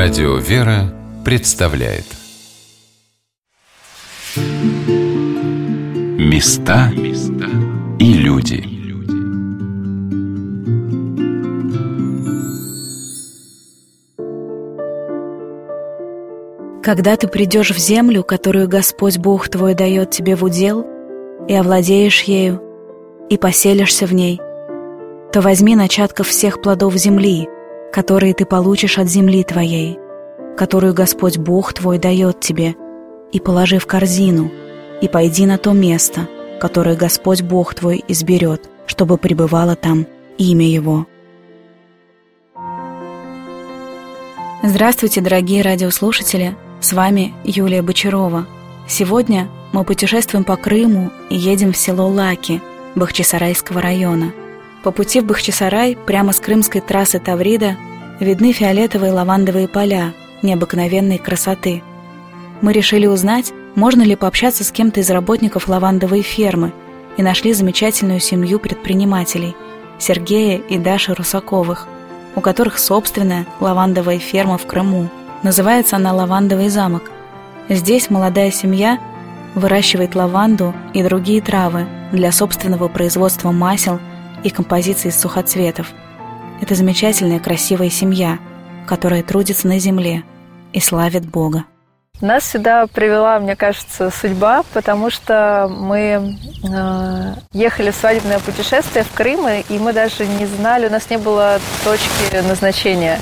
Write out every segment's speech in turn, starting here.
Радио «Вера» представляет. Места и люди. Когда ты придешь в землю, которую Господь Бог твой дает тебе в удел, и овладеешь ею, и поселишься в ней, то возьми начатков всех плодов земли — которые ты получишь от земли твоей, которую Господь Бог твой дает тебе, и положи в корзину, и пойди на то место, которое Господь Бог твой изберет, чтобы пребывало там имя Его. Здравствуйте, дорогие радиослушатели! С вами Юлия Бочарова. Сегодня мы путешествуем по Крыму и едем в село Лаки Бахчисарайского района – по пути в Бахчисарай, прямо с крымской трассы Таврида, видны фиолетовые лавандовые поля необыкновенной красоты. Мы решили узнать, можно ли пообщаться с кем-то из работников лавандовой фермы, и нашли замечательную семью предпринимателей – Сергея и Даши Русаковых, у которых собственная лавандовая ферма в Крыму. Называется она «Лавандовый замок». Здесь молодая семья выращивает лаванду и другие травы для собственного производства масел – и композиции из сухоцветов. Это замечательная красивая семья, которая трудится на земле и славит Бога. Нас сюда привела, мне кажется, судьба, потому что мы э, ехали в свадебное путешествие в Крым, и мы даже не знали, у нас не было точки назначения.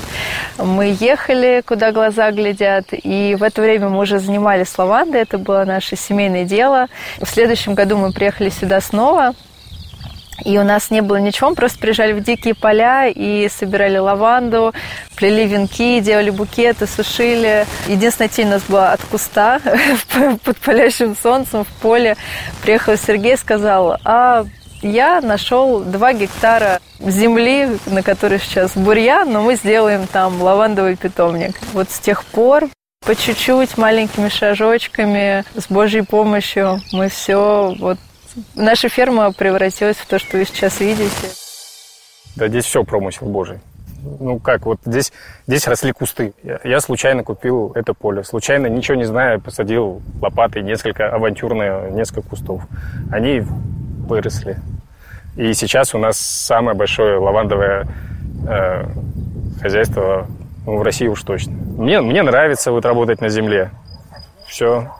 Мы ехали, куда глаза глядят, и в это время мы уже занимались лавандой, это было наше семейное дело. В следующем году мы приехали сюда снова, и у нас не было ничего, мы просто приезжали в дикие поля и собирали лаванду, плели венки, делали букеты, сушили. Единственная тень у нас была от куста под палящим солнцем в поле. Приехал Сергей, сказал, а я нашел 2 гектара земли, на которой сейчас бурьян, но мы сделаем там лавандовый питомник. Вот с тех пор по чуть-чуть, маленькими шажочками, с Божьей помощью мы все вот Наша ферма превратилась в то, что вы сейчас видите. Да здесь все промысел Божий. Ну как, вот здесь, здесь росли кусты. Я, я случайно купил это поле. Случайно, ничего не зная, посадил лопатой несколько авантюрные, несколько кустов. Они выросли. И сейчас у нас самое большое лавандовое э, хозяйство ну, в России уж точно. Мне, мне нравится вот работать на земле. Все,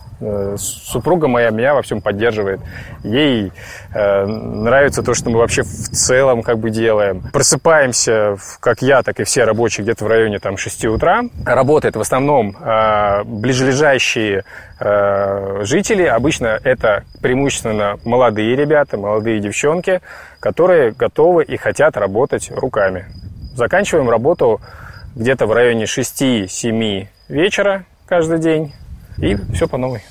супруга моя меня во всем поддерживает. Ей э, нравится то, что мы вообще в целом как бы делаем. Просыпаемся, как я, так и все рабочие, где-то в районе там 6 утра. Работает в основном э, ближайшие э, жители. Обычно это преимущественно молодые ребята, молодые девчонки, которые готовы и хотят работать руками. Заканчиваем работу где-то в районе 6-7 вечера каждый день и все по новой.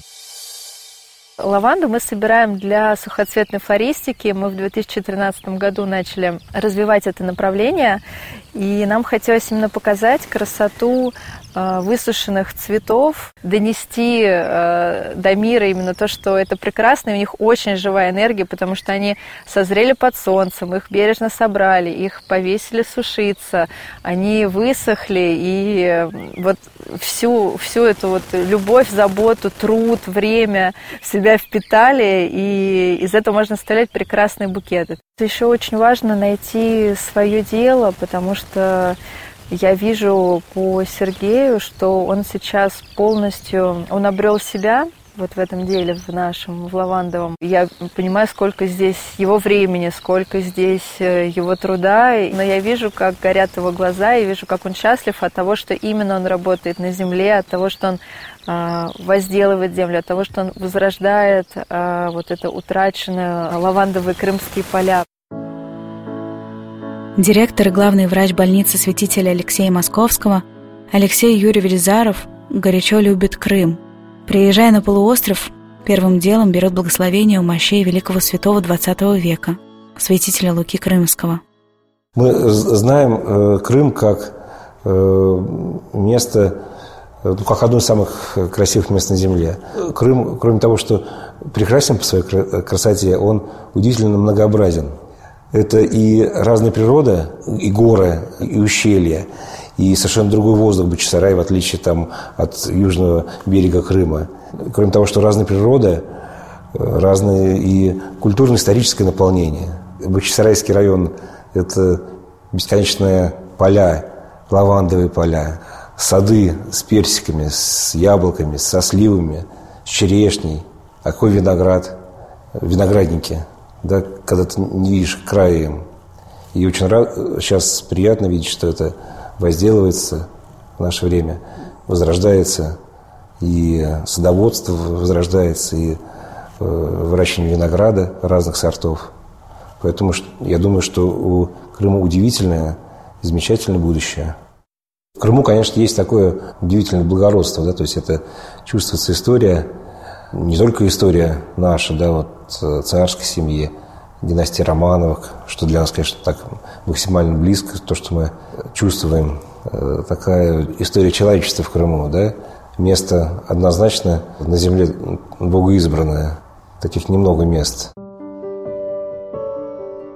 Лаванду мы собираем для сухоцветной флористики. Мы в 2013 году начали развивать это направление, и нам хотелось именно показать красоту э, высушенных цветов, донести э, до мира именно то, что это прекрасно, и у них очень живая энергия, потому что они созрели под солнцем, их бережно собрали, их повесили сушиться, они высохли, и э, вот всю, всю эту вот любовь, заботу, труд, время в себя впитали, и из этого можно составлять прекрасные букеты. Еще очень важно найти свое дело, потому что я вижу по Сергею, что он сейчас полностью, он обрел себя, вот в этом деле, в нашем, в лавандовом. Я понимаю, сколько здесь его времени, сколько здесь э, его труда, но я вижу, как горят его глаза, и вижу, как он счастлив от того, что именно он работает на земле, от того, что он э, возделывает землю, от того, что он возрождает э, вот это утраченное лавандовые крымские поля. Директор и главный врач больницы святителя Алексея Московского Алексей Юрьевич Заров горячо любит Крым. Приезжая на полуостров, первым делом берет благословение у мощей великого святого XX века, святителя Луки Крымского. Мы знаем э, Крым как э, место, э, ну, как одно из самых красивых мест на Земле. Крым, кроме того, что прекрасен по своей красоте, он удивительно многообразен – это и разная природа, и горы, и ущелья, и совершенно другой воздух Бахчисарай, в отличие там, от южного берега Крыма. Кроме того, что разная природа, разное и культурно-историческое наполнение. Бахчисарайский район – это бесконечные поля, лавандовые поля, сады с персиками, с яблоками, со сливами, с черешней, а какой виноград, виноградники, да, когда ты не видишь края. И очень рад, сейчас приятно видеть, что это возделывается в наше время, возрождается, и садоводство возрождается, и э, выращивание винограда разных сортов. Поэтому я думаю, что у Крыма удивительное, замечательное будущее. В Крыму, конечно, есть такое удивительное благородство, да, то есть это чувствуется история, не только история наша, да, вот царской семьи, династии Романовых, что для нас, конечно, так максимально близко, то, что мы чувствуем, э, такая история человечества в Крыму, да, место однозначно на земле богоизбранное, таких немного мест.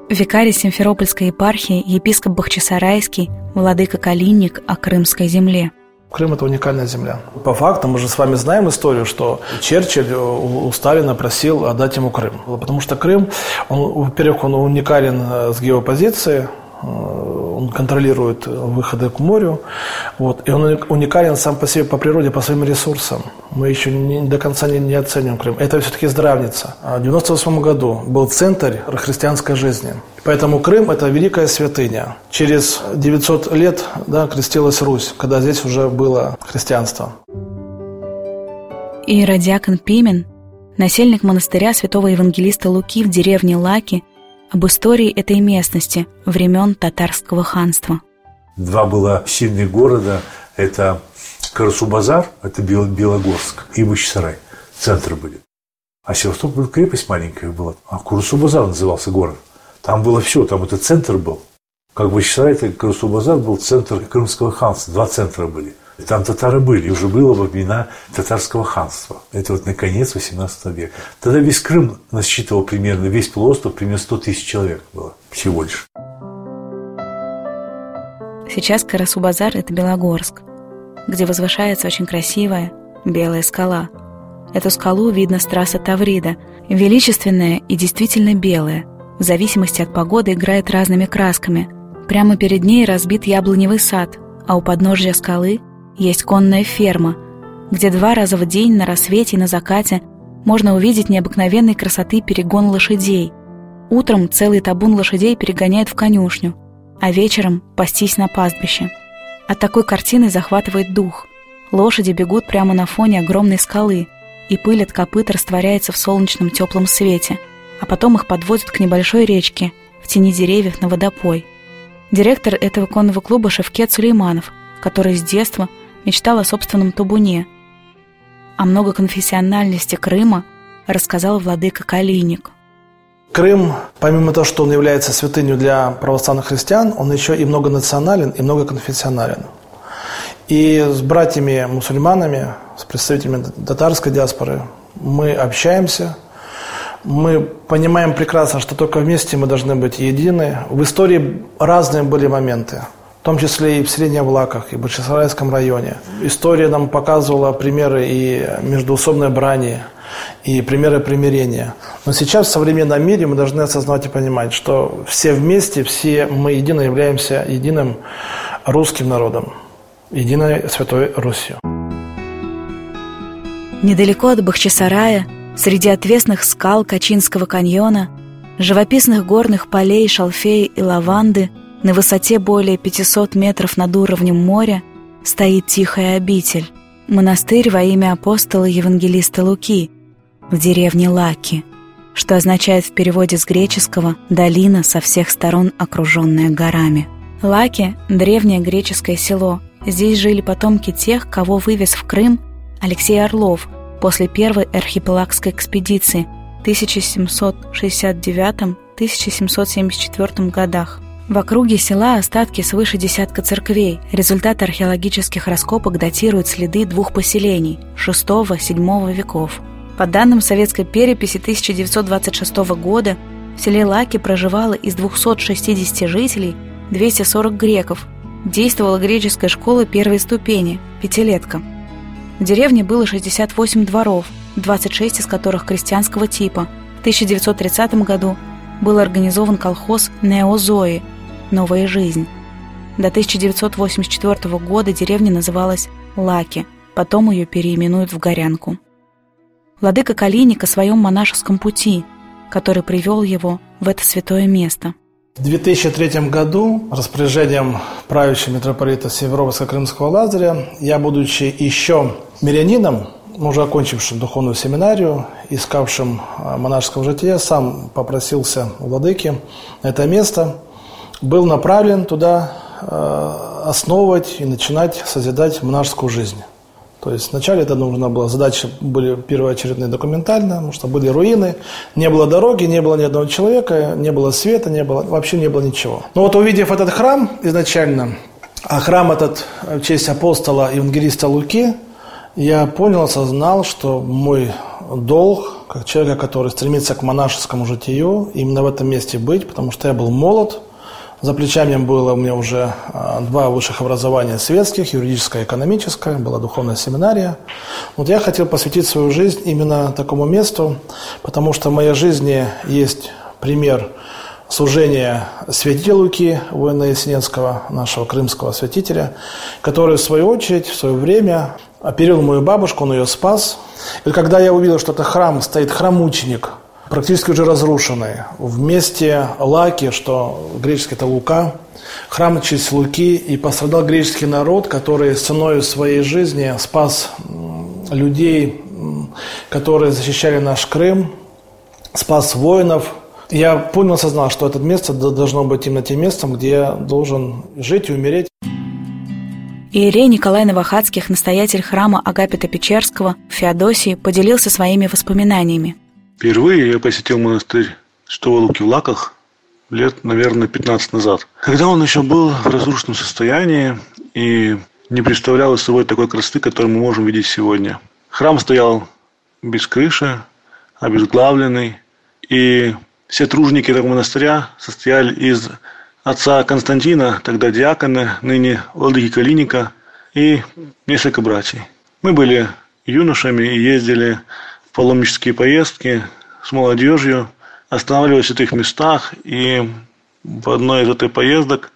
Викарий Симферопольской епархии, епископ Бахчисарайский, владыка Калинник о Крымской земле – Крым – это уникальная земля. По факту мы же с вами знаем историю, что Черчилль у Сталина просил отдать ему Крым. Потому что Крым, он, во-первых, он уникален э, с геопозиции, э, он контролирует выходы к морю, вот, и он уникален сам по себе по природе, по своим ресурсам. Мы еще не, до конца не, не оценим Крым. Это все-таки здравница. А в 1998 году был центр христианской жизни. Поэтому Крым – это великая святыня. Через 900 лет да, крестилась Русь, когда здесь уже было христианство. Иеродиакон Пимен, насельник монастыря святого евангелиста Луки в деревне Лаки, об истории этой местности времен татарского ханства. Два было сильных города – это Карасу-Базар, это Белогорск, и Бахчисарай. Центры были. А Севастополь крепость маленькая была, а Курасу-Базар назывался город. Там было все, там это центр был. Как Бахчисарай, так Карасу-Базар был центр Крымского ханства. Два центра были. И там татары были, уже было во времена татарского ханства. Это вот наконец 18 века. Тогда весь Крым насчитывал примерно, весь полуостров примерно 100 тысяч человек было всего лишь. Сейчас Карасу-Базар – это Белогорск, где возвышается очень красивая белая скала. Эту скалу видно с трассы Таврида, величественная и действительно белая. В зависимости от погоды играет разными красками. Прямо перед ней разбит яблоневый сад, а у подножья скалы есть конная ферма, где два раза в день на рассвете и на закате можно увидеть необыкновенной красоты перегон лошадей. Утром целый табун лошадей перегоняет в конюшню, а вечером пастись на пастбище. От такой картины захватывает дух. Лошади бегут прямо на фоне огромной скалы, и пыль от копыт растворяется в солнечном теплом свете, а потом их подводят к небольшой речке, в тени деревьев на водопой. Директор этого конного клуба Шевкет Сулейманов, который с детства – мечтал о собственном табуне. О многоконфессиональности Крыма рассказал владыка Калиник. Крым, помимо того, что он является святынью для православных христиан, он еще и многонационален и многоконфессионален. И с братьями-мусульманами, с представителями татарской диаспоры мы общаемся, мы понимаем прекрасно, что только вместе мы должны быть едины. В истории разные были моменты – в том числе и в Среднем Влаках, и в Бахчисарайском районе. История нам показывала примеры и междуусобной брани, и примеры примирения. Но сейчас в современном мире мы должны осознавать и понимать, что все вместе, все мы едино являемся единым русским народом, единой Святой Русью. Недалеко от Бахчисарая, среди отвесных скал Качинского каньона, живописных горных полей шалфея и лаванды – на высоте более 500 метров над уровнем моря стоит тихая обитель, монастырь во имя апостола Евангелиста Луки в деревне Лаки, что означает в переводе с греческого «долина со всех сторон, окруженная горами». Лаки – древнее греческое село. Здесь жили потомки тех, кого вывез в Крым Алексей Орлов после первой архипелагской экспедиции в 1769-1774 годах. В округе села остатки свыше десятка церквей. Результаты археологических раскопок датируют следы двух поселений VI-VII веков. По данным советской переписи 1926 года, в селе Лаки проживало из 260 жителей 240 греков, действовала греческая школа первой ступени, пятилетка. В деревне было 68 дворов, 26 из которых крестьянского типа. В 1930 году был организован колхоз «Неозои» – «Новая жизнь». До 1984 года деревня называлась Лаки, потом ее переименуют в Горянку. Владыка Калиник о своем монашеском пути, который привел его в это святое место. В 2003 году распоряжением правящего митрополита Северовского-Крымского Лазаря я, будучи еще мирянином, уже окончившим духовную семинарию, искавшим а, монашеского жития, сам попросился у владыки на это место, был направлен туда а, основывать и начинать созидать монашескую жизнь. То есть вначале это нужно было, задачи были первоочередные документально, потому что были руины, не было дороги, не было ни одного человека, не было света, не было, вообще не было ничего. Но вот увидев этот храм изначально, а храм этот в честь апостола евангелиста Луки, я понял, осознал, что мой долг, как человека, который стремится к монашескому житию, именно в этом месте быть, потому что я был молод, за плечами было у меня уже а, два высших образования светских, юридическое и экономическое, была духовная семинария. Вот я хотел посвятить свою жизнь именно такому месту, потому что в моей жизни есть пример служения святителя Луки, воина Ясенецкого, нашего крымского святителя, который, в свою очередь, в свое время оперил мою бабушку, он ее спас. И когда я увидел, что это храм, стоит храм-мученик, практически уже разрушенный, в месте Лаки, что греческий это Лука, храм честь Луки, и пострадал греческий народ, который ценой своей жизни спас людей, которые защищали наш Крым, спас воинов. Я понял, осознал, что это место должно быть именно тем местом, где я должен жить и умереть. Иерей Николай Новохадских, настоятель храма Агапита Печерского в Феодосии, поделился своими воспоминаниями. Впервые я посетил монастырь Святого Луки в Лаках лет, наверное, 15 назад. Когда он еще был в разрушенном состоянии и не представлял из собой такой красоты, которую мы можем видеть сегодня. Храм стоял без крыши, обезглавленный, и все тружники этого монастыря состояли из отца Константина, тогда диакона, ныне владыки Калиника, и несколько братьев. Мы были юношами и ездили паломнические поездки с молодежью, останавливались в святых местах, и в одной из этих поездок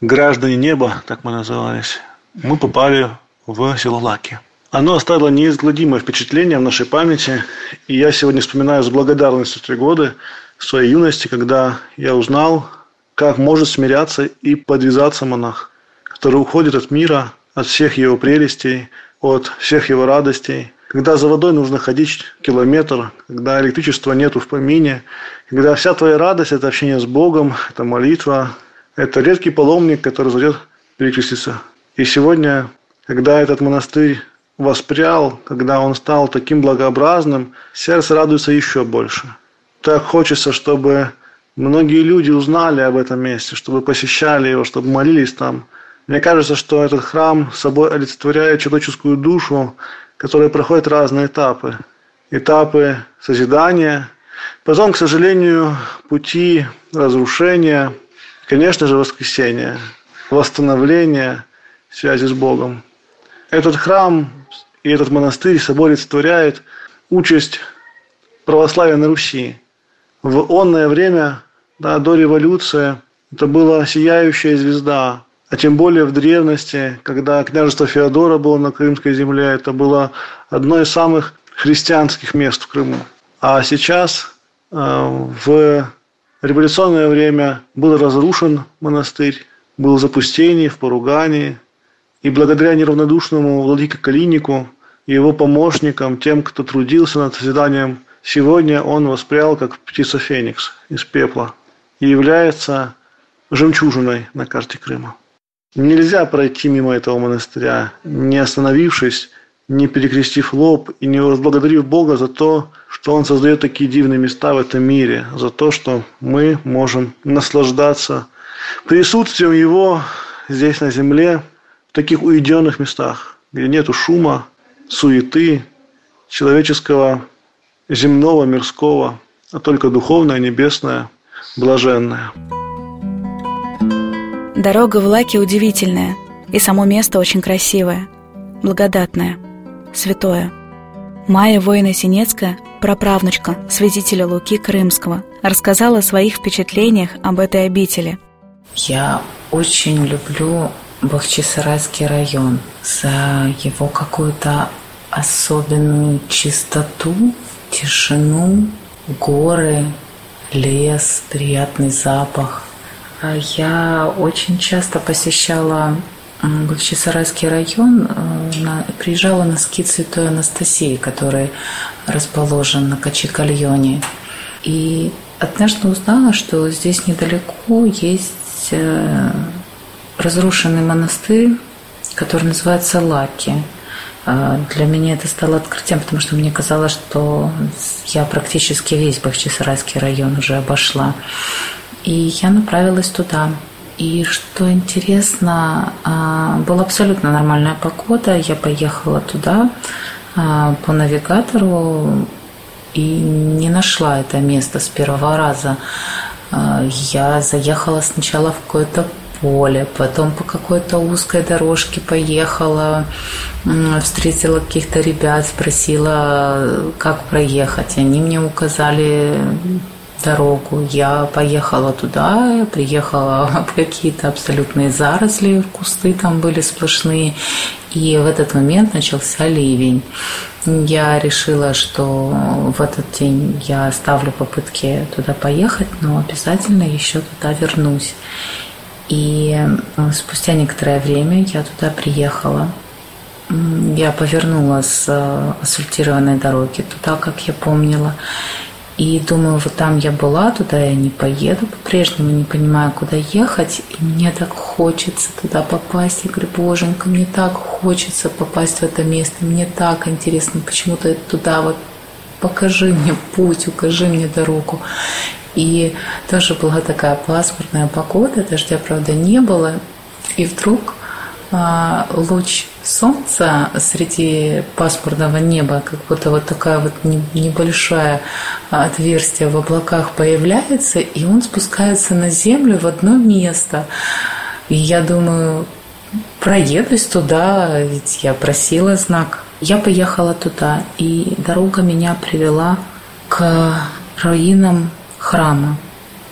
«Граждане неба», так мы назывались, мы попали в село Лаки. Оно оставило неизгладимое впечатление в нашей памяти, и я сегодня вспоминаю с благодарностью три года своей юности, когда я узнал как может смиряться и подвязаться монах, который уходит от мира, от всех его прелестей, от всех его радостей, когда за водой нужно ходить километр, когда электричества нету в помине, когда вся твоя радость – это общение с Богом, это молитва, это редкий паломник, который зайдет перекреститься. И сегодня, когда этот монастырь воспрял, когда он стал таким благообразным, сердце радуется еще больше. Так хочется, чтобы многие люди узнали об этом месте, чтобы посещали его, чтобы молились там. Мне кажется, что этот храм собой олицетворяет человеческую душу, которая проходит разные этапы. Этапы созидания, потом, к сожалению, пути разрушения, конечно же, воскресения, восстановления связи с Богом. Этот храм и этот монастырь собой олицетворяет участь православия на Руси. В онное время да, до революции это была сияющая звезда. А тем более в древности, когда княжество Феодора было на Крымской земле, это было одно из самых христианских мест в Крыму. А сейчас э, в революционное время был разрушен монастырь, был в запустении, в поругании. И благодаря неравнодушному владыке Калинику и его помощникам, тем, кто трудился над созиданием, сегодня он воспрял, как птица Феникс из пепла и является жемчужиной на карте Крыма. Нельзя пройти мимо этого монастыря, не остановившись, не перекрестив лоб и не возблагодарив Бога за то, что Он создает такие дивные места в этом мире, за то, что мы можем наслаждаться присутствием Его здесь на земле, в таких уединенных местах, где нету шума, суеты, человеческого, земного, мирского, а только духовное, небесное – блаженная. Дорога в Лаке удивительная, и само место очень красивое, благодатное, святое. Майя Воина-Синецкая, праправнучка святителя Луки Крымского, рассказала о своих впечатлениях об этой обители. Я очень люблю Бахчисарайский район за его какую-то особенную чистоту, тишину, горы, лес, приятный запах. А я очень часто посещала Бахчисарайский район, э, приезжала на скит Святой Анастасии, который расположен на Качикальоне. И однажды узнала, что здесь недалеко есть э, разрушенный монастырь, который называется Лаки. А, для меня это стало открытием, потому что мне казалось, что я практически весь Бахчисарайский район уже обошла. И я направилась туда. И что интересно, а, была абсолютно нормальная погода. Я поехала туда а, по навигатору и не нашла это место с первого раза. Я заехала сначала в какое-то поле, потом по какой-то узкой дорожке поехала, встретила каких-то ребят, спросила, как проехать. Они мне указали дорогу. Я поехала туда, приехала в какие-то абсолютные заросли, кусты там были сплошные. И в этот момент начался ливень. Я решила, что в этот день я оставлю попытки туда поехать, но обязательно еще туда вернусь. И э, спустя некоторое время я туда приехала. Я повернула с э, асфальтированной дороги туда, как я помнила. И думаю, вот там я была, туда я не поеду по-прежнему, не понимаю, куда ехать. И мне так хочется туда попасть. Я говорю, боженька, мне так хочется попасть в это место. Мне так интересно, почему-то туда вот покажи мне путь, укажи мне дорогу. И тоже была такая пасмурная погода, дождя, правда, не было. И вдруг а, луч солнца среди пасмурного неба, как будто вот такая вот небольшое отверстие в облаках появляется, и он спускается на землю в одно место. И я думаю, проедусь туда, ведь я просила знак. Я поехала туда, и дорога меня привела к руинам храма.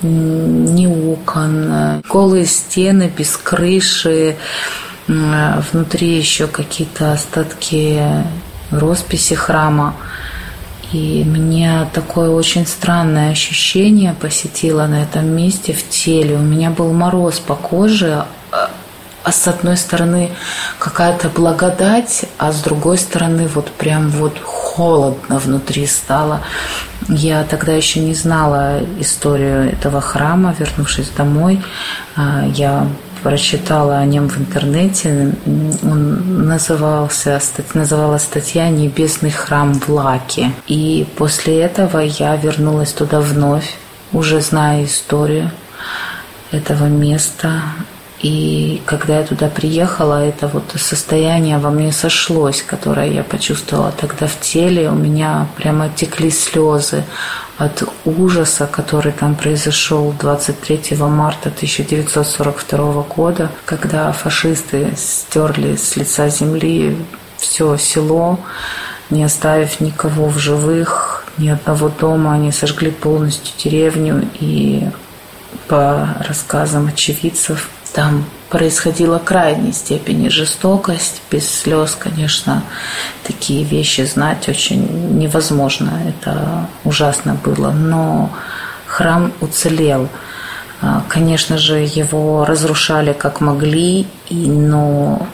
Ни окон, голые стены без крыши, внутри еще какие-то остатки росписи храма. И мне такое очень странное ощущение посетило на этом месте в теле. У меня был мороз по коже, а с одной стороны какая-то благодать, а с другой стороны вот прям вот холодно внутри стало. Я тогда еще не знала историю этого храма, вернувшись домой, а, я прочитала о нем в интернете. Он назывался, называлась статья «Небесный храм в Лаке». И после этого я вернулась туда вновь, уже зная историю этого места. И когда я туда приехала, это вот состояние во мне сошлось, которое я почувствовала тогда в теле. У меня прямо текли слезы от ужаса, который там произошел 23 марта 1942 года, когда фашисты стерли с лица земли все село, не оставив никого в живых, ни одного дома, они сожгли полностью деревню и по рассказам очевидцев там происходила крайней степени жестокость, без слез, конечно, такие вещи знать очень невозможно, это ужасно было, но храм уцелел. А, конечно же, его разрушали как могли, но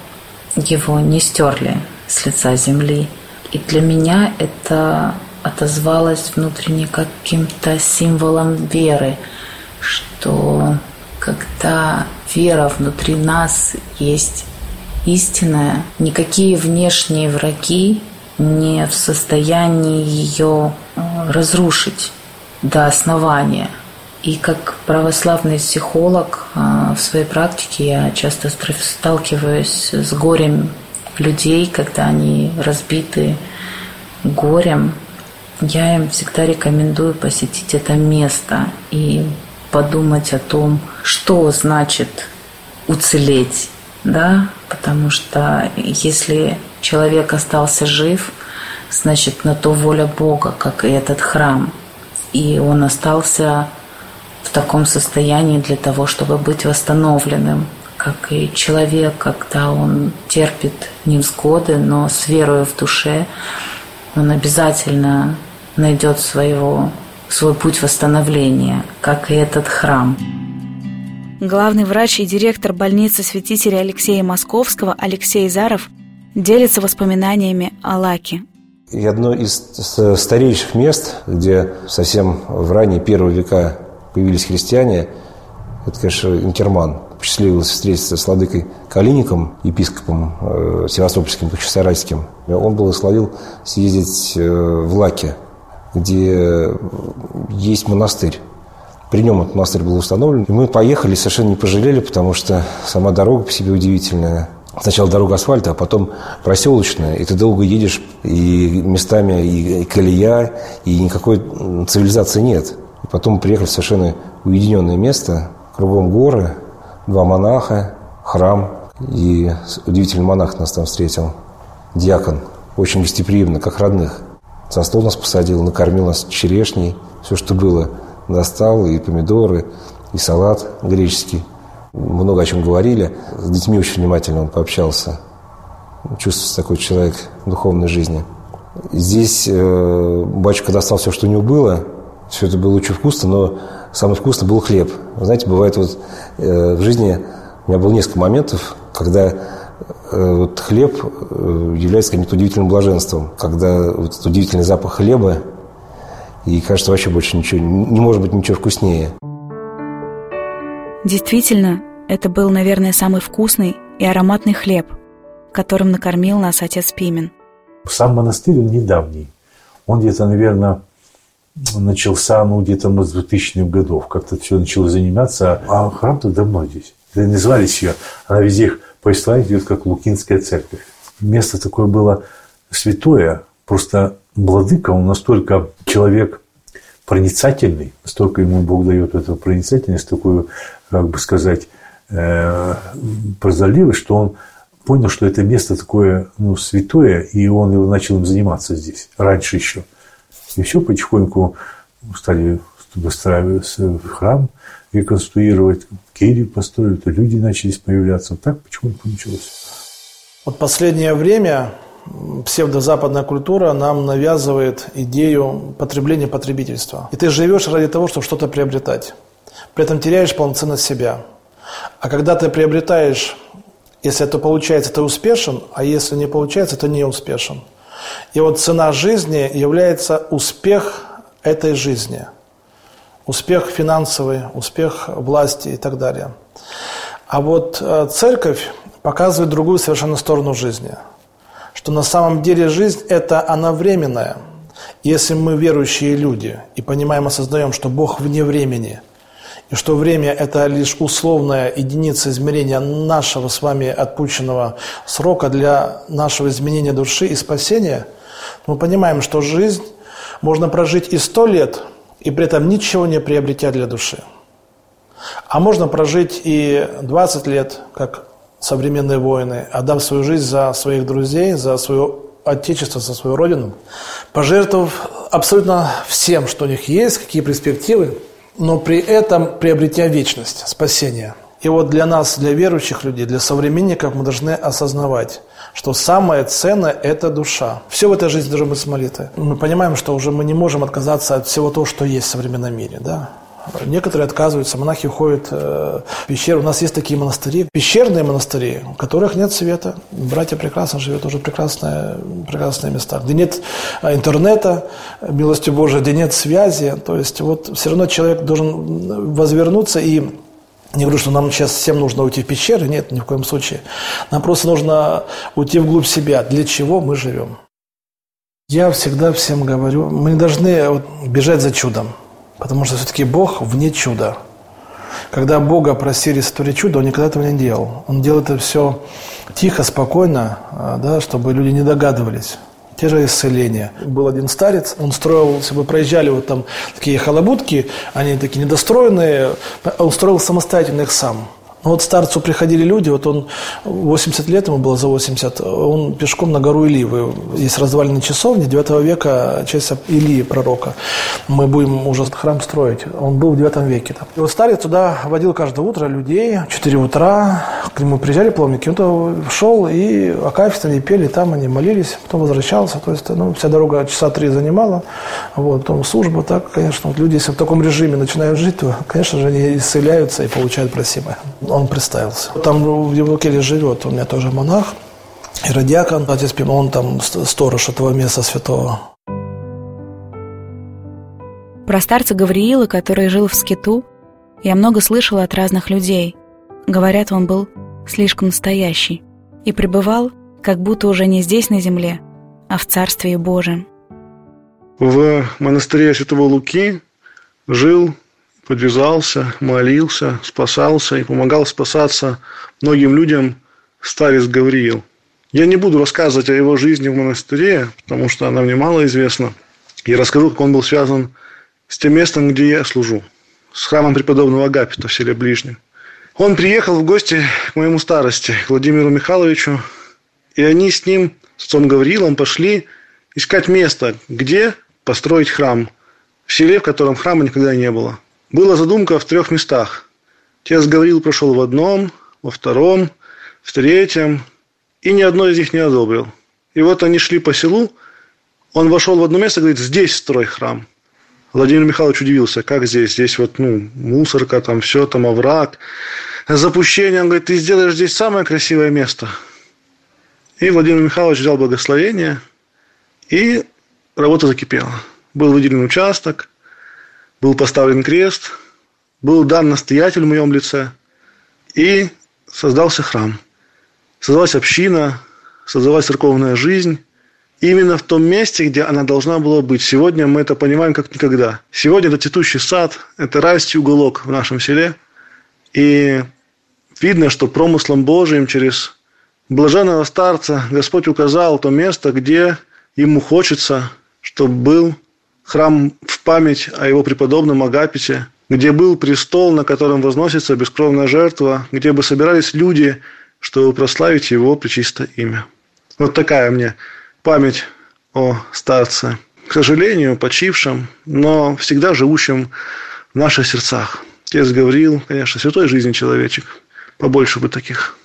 его не стерли с лица земли. И для меня это отозвалось внутренне каким-то символом веры, что когда вера внутри нас есть истинная, никакие внешние враги не в состоянии ее э, разрушить до основания. И как православный психолог э, в своей практике я часто сталкиваюсь с горем людей, когда они разбиты горем. Я им всегда рекомендую посетить это место и подумать о том, что значит уцелеть, да, потому что если человек остался жив, значит, на то воля Бога, как и этот храм. И он остался в таком состоянии для того, чтобы быть восстановленным, как и человек, когда он терпит невзгоды, но с верой в душе, он обязательно найдет своего, свой путь восстановления, как и этот храм. Главный врач и директор больницы святителя Алексея Московского Алексей Заров делится воспоминаниями о Лаке. И одно из старейших мест, где совсем в ранние первые века появились христиане, это, конечно, Инкерман. Посчастливилось встретиться с владыкой Калиником, епископом э, Севастопольским, Бахчисарайским. Он благословил съездить э, в Лаке, где есть монастырь. При нем этот монастырь был установлен. И мы поехали, совершенно не пожалели, потому что сама дорога по себе удивительная. Сначала дорога асфальта, а потом проселочная, и ты долго едешь, и местами и, и колея, и никакой цивилизации нет. И потом мы приехали в совершенно уединенное место, кругом горы, два монаха, храм, и удивительный монах нас там встретил, диакон, очень гостеприимно, как родных. За стол нас посадил, накормил нас черешней, все, что было, достал, и помидоры, и салат греческий много о чем говорили. С детьми очень внимательно он пообщался. Чувствуется такой человек в духовной жизни. Здесь э, батюшка достал все, что у него было. Все это было очень вкусно, но самое вкусное был хлеб. Знаете, бывает вот э, в жизни у меня было несколько моментов, когда вот хлеб э, является каким-то удивительным блаженством, когда вот этот удивительный запах хлеба, и кажется, вообще больше ничего, не может быть ничего вкуснее. Действительно, это был, наверное, самый вкусный и ароматный хлеб, которым накормил нас отец Пимен. Сам монастырь, он недавний. Он где-то, наверное, начался, ну, где-то ну, с 2000-х годов. Как-то все начало заниматься. А храм-то давно здесь. Это назывались ее. Она везде их повествование идет как Лукинская церковь. Место такое было святое. Просто владыка, он настолько человек проницательный, настолько ему Бог дает эту проницательность, такую как бы сказать, э, прозорливый, что он понял, что это место такое ну, святое, и он его начал им заниматься здесь, раньше еще. И все потихоньку стали выстраивать храм, реконструировать, келью построить, люди начали появляться. Так потихоньку началось. Вот последнее время псевдозападная культура нам навязывает идею потребления потребительства. И ты живешь ради того, чтобы что-то приобретать при этом теряешь полноценность себя. А когда ты приобретаешь, если это получается, ты успешен, а если не получается, ты не успешен. И вот цена жизни является успех этой жизни. Успех финансовый, успех власти и так далее. А вот э, церковь показывает другую совершенно сторону жизни. Что на самом деле жизнь – это она временная. Если мы верующие люди и понимаем, осознаем, что Бог вне времени – и что время – это лишь условная единица измерения нашего с вами отпущенного срока для нашего изменения души и спасения, мы понимаем, что жизнь можно прожить и сто лет, и при этом ничего не приобретя для души. А можно прожить и 20 лет, как современные воины, отдав свою жизнь за своих друзей, за свое отечество, за свою родину, пожертвовав абсолютно всем, что у них есть, какие перспективы – но при этом приобретя вечность, спасение. И вот для нас, для верующих людей, для современников мы должны осознавать, что самое ценное – это душа. Все в этой жизни должно быть с молитвой. Мы понимаем, что уже мы не можем отказаться от всего того, что есть в современном мире. Да? Некоторые отказываются, монахи уходят э, в пещеру. У нас есть такие монастыри, пещерные монастыри, у которых нет света. Братья прекрасно живут, уже прекрасные, прекрасные места, где нет э, интернета, милостью Божией, где нет связи. То есть вот все равно человек должен возвернуться и не говорю, что нам сейчас всем нужно уйти в пещеры, нет, ни в коем случае. Нам просто нужно уйти вглубь себя, для чего мы живем. Я всегда всем говорю, мы не должны бежать за чудом. Потому что все-таки Бог вне чуда. Когда Бога просили сотворить чудо, Он никогда этого не делал. Он делал это все тихо, спокойно, а, да, чтобы люди не догадывались. Те же исцеления. Был один старец, он строил, бы проезжали вот там такие халабутки, они такие недостроенные, он строил самостоятельно их сам. Ну, вот старцу приходили люди, вот он 80 лет, ему было за 80, он пешком на гору Иливы. Есть развалины часовни 9 века, часть Илии пророка. Мы будем уже храм строить. Он был в 9 веке. Там. И вот старец туда водил каждое утро людей, 4 утра, к нему приезжали паломники, он туда шел и акафисты пели, там они молились, потом возвращался. То есть ну, вся дорога часа три занимала, вот, потом служба, так, конечно. Вот люди, если в таком режиме начинают жить, то, конечно же, они исцеляются и получают просимое он представился. Там в Евлокеле живет у меня тоже монах, иродиакон, отец Пима, он там сторож этого места святого. Про старца Гавриила, который жил в скиту, я много слышала от разных людей. Говорят, он был слишком настоящий и пребывал, как будто уже не здесь на земле, а в Царстве Божьем. В монастыре Святого Луки жил подвязался, молился, спасался и помогал спасаться многим людям старец Гавриил. Я не буду рассказывать о его жизни в монастыре, потому что она мне мало известна. Я расскажу, как он был связан с тем местом, где я служу, с храмом преподобного Агапита в селе Ближнем. Он приехал в гости к моему старости, к Владимиру Михайловичу, и они с ним, с отцом Гавриилом, пошли искать место, где построить храм, в селе, в котором храма никогда не было. Была задумка в трех местах. Отец Гаврил прошел в одном, во втором, в третьем, и ни одно из них не одобрил. И вот они шли по селу, он вошел в одно место и говорит, здесь строй храм. Владимир Михайлович удивился, как здесь? Здесь вот, ну, мусорка, там все, там овраг, запущение. Он говорит, ты сделаешь здесь самое красивое место. И Владимир Михайлович взял благословение, и работа закипела. Был выделен участок, был поставлен крест, был дан настоятель в моем лице, и создался храм. Создалась община, создалась церковная жизнь, именно в том месте, где она должна была быть. Сегодня мы это понимаем как никогда. Сегодня это цветущий сад, это райский уголок в нашем селе. И видно, что промыслом Божиим через блаженного старца Господь указал то место, где ему хочется, чтобы был храм в память о его преподобном Агапите, где был престол, на котором возносится бескровная жертва, где бы собирались люди, чтобы прославить его пречистое имя. Вот такая мне память о старце. К сожалению, почившем, но всегда живущем в наших сердцах. Отец Гавриил, конечно, святой жизни человечек. Побольше бы таких.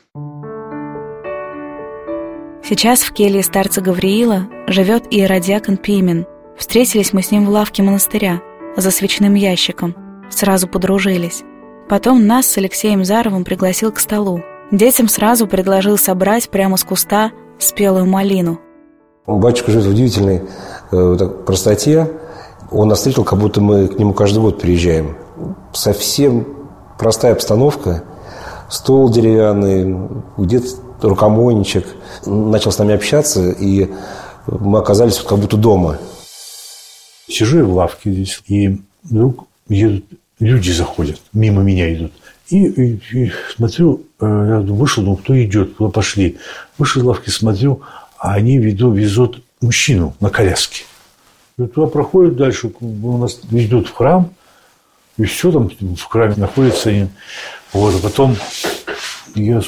Сейчас в келье старца Гавриила живет иеродиакон Пимен – Встретились мы с ним в лавке монастыря, за свечным ящиком. Сразу подружились. Потом нас с Алексеем Заровым пригласил к столу. Детям сразу предложил собрать прямо с куста спелую малину. Батюшка живет в удивительной э, простоте. Он нас встретил, как будто мы к нему каждый год приезжаем. Совсем простая обстановка. Стол деревянный, где-то рукомойничек. Начал с нами общаться, и мы оказались как будто дома – Сижу я в лавке здесь, и вдруг едут, люди заходят, мимо меня идут. И, и, и смотрю, э, я вышел, ну кто идет, куда пошли. Вышел из лавки, смотрю, а они ведут, везут мужчину на коляске. И туда проходят дальше, у нас ведут в храм, и все там в храме находится. Они. Вот, а потом я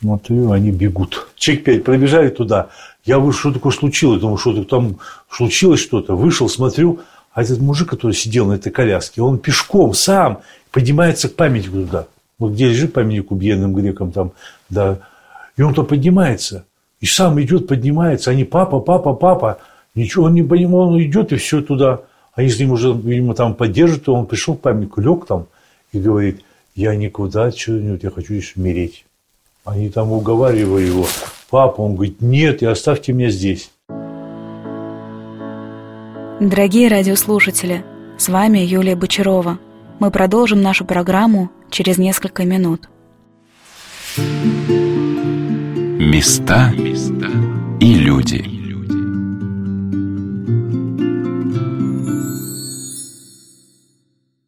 смотрю, они бегут. Чек пять пробежали туда. Я вышел, что такое случилось? Думаю, что там случилось что-то. Вышел, смотрю, а этот мужик, который сидел на этой коляске, он пешком сам поднимается к памятнику туда. Вот где лежит памятник убиенным грекам там, да. И он то поднимается. И сам идет, поднимается. Они папа, папа, папа. Ничего он не понимал, он идет и все туда. Они с ним уже, видимо, там поддерживают, он пришел к памятнику, лег там и говорит, я никуда, что-нибудь, я хочу здесь умереть. Они там уговаривали его. Папа, он говорит, нет, и оставьте меня здесь. Дорогие радиослушатели, с вами Юлия Бочарова. Мы продолжим нашу программу через несколько минут. Места и люди.